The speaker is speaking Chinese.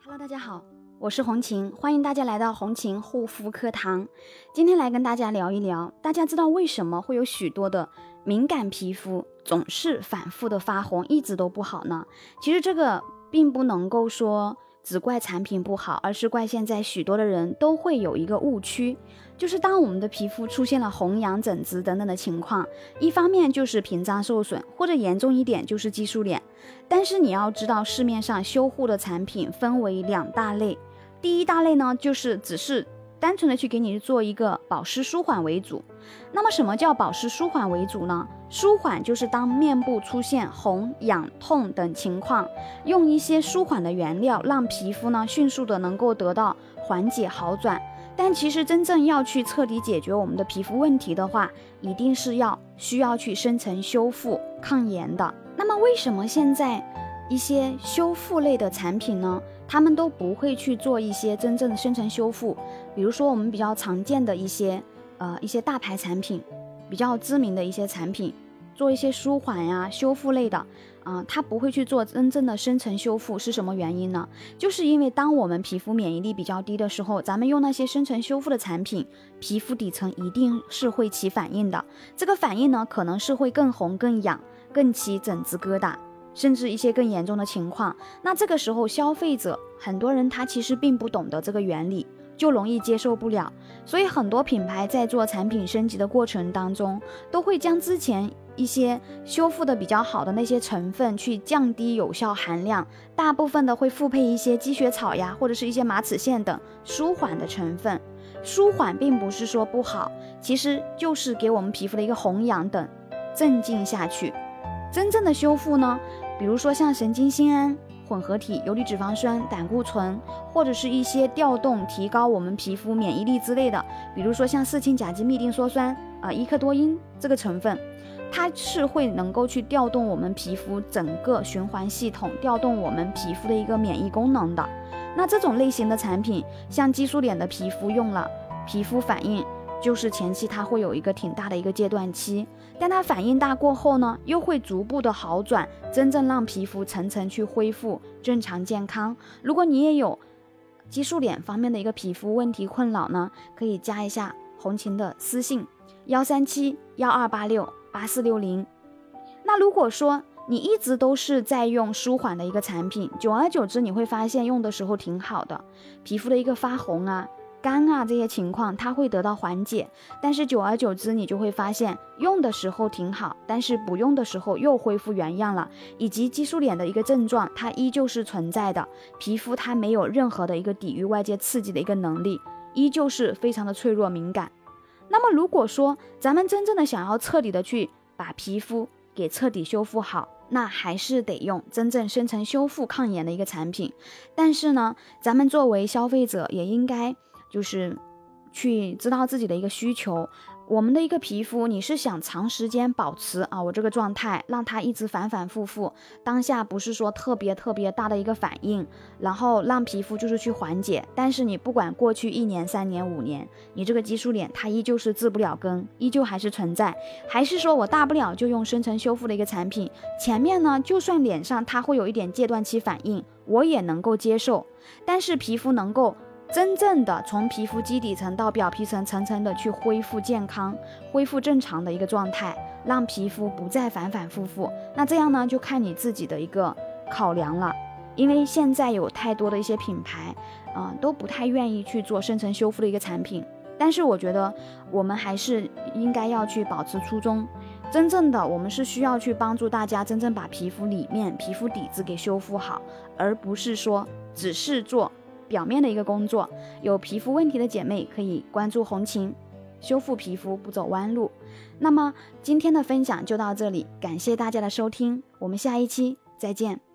Hello，大家好，我是红琴，欢迎大家来到红琴护肤课堂。今天来跟大家聊一聊，大家知道为什么会有许多的敏感皮肤总是反复的发红，一直都不好呢？其实这个并不能够说。只怪产品不好，而是怪现在许多的人都会有一个误区，就是当我们的皮肤出现了红痒、疹子等等的情况，一方面就是屏障受损，或者严重一点就是激素脸。但是你要知道，市面上修护的产品分为两大类，第一大类呢，就是只是。单纯的去给你做一个保湿舒缓为主，那么什么叫保湿舒缓为主呢？舒缓就是当面部出现红、痒、痛等情况，用一些舒缓的原料，让皮肤呢迅速的能够得到缓解好转。但其实真正要去彻底解决我们的皮肤问题的话，一定是要需要去深层修复、抗炎的。那么为什么现在一些修复类的产品呢？他们都不会去做一些真正的深层修复，比如说我们比较常见的一些，呃，一些大牌产品，比较知名的一些产品，做一些舒缓呀、修复类的，啊，它不会去做真正的深层修复，是什么原因呢？就是因为当我们皮肤免疫力比较低的时候，咱们用那些深层修复的产品，皮肤底层一定是会起反应的，这个反应呢，可能是会更红、更痒、更起疹子疙瘩。甚至一些更严重的情况，那这个时候消费者很多人他其实并不懂得这个原理，就容易接受不了。所以很多品牌在做产品升级的过程当中，都会将之前一些修复的比较好的那些成分去降低有效含量，大部分的会复配一些积雪草呀，或者是一些马齿苋等舒缓的成分。舒缓并不是说不好，其实就是给我们皮肤的一个红痒等镇静下去。真正的修复呢？比如说像神经酰胺混合体、游离脂肪酸、胆固醇，或者是一些调动、提高我们皮肤免疫力之类的，比如说像四氢甲基嘧啶羧酸啊、伊克多因这个成分，它是会能够去调动我们皮肤整个循环系统，调动我们皮肤的一个免疫功能的。那这种类型的产品，像激素脸的皮肤用了，皮肤反应。就是前期它会有一个挺大的一个阶段期，但它反应大过后呢，又会逐步的好转，真正让皮肤层层去恢复正常健康。如果你也有激素脸方面的一个皮肤问题困扰呢，可以加一下红琴的私信幺三七幺二八六八四六零。那如果说你一直都是在用舒缓的一个产品，久而久之你会发现用的时候挺好的，皮肤的一个发红啊。干啊，这些情况它会得到缓解，但是久而久之，你就会发现用的时候挺好，但是不用的时候又恢复原样了，以及激素脸的一个症状，它依旧是存在的，皮肤它没有任何的一个抵御外界刺激的一个能力，依旧是非常的脆弱敏感。那么如果说咱们真正的想要彻底的去把皮肤给彻底修复好，那还是得用真正深层修复抗炎的一个产品。但是呢，咱们作为消费者也应该。就是去知道自己的一个需求。我们的一个皮肤，你是想长时间保持啊我这个状态，让它一直反反复复，当下不是说特别特别大的一个反应，然后让皮肤就是去缓解。但是你不管过去一年、三年、五年，你这个激素脸它依旧是治不了根，依旧还是存在。还是说我大不了就用深层修复的一个产品，前面呢就算脸上它会有一点戒断期反应，我也能够接受。但是皮肤能够。真正的从皮肤基底层到表皮层，层层的去恢复健康、恢复正常的一个状态，让皮肤不再反反复复。那这样呢，就看你自己的一个考量了。因为现在有太多的一些品牌，啊，都不太愿意去做深层修复的一个产品。但是我觉得我们还是应该要去保持初衷。真正的我们是需要去帮助大家真正把皮肤里面、皮肤底子给修复好，而不是说只是做。表面的一个工作，有皮肤问题的姐妹可以关注红琴，修复皮肤不走弯路。那么今天的分享就到这里，感谢大家的收听，我们下一期再见。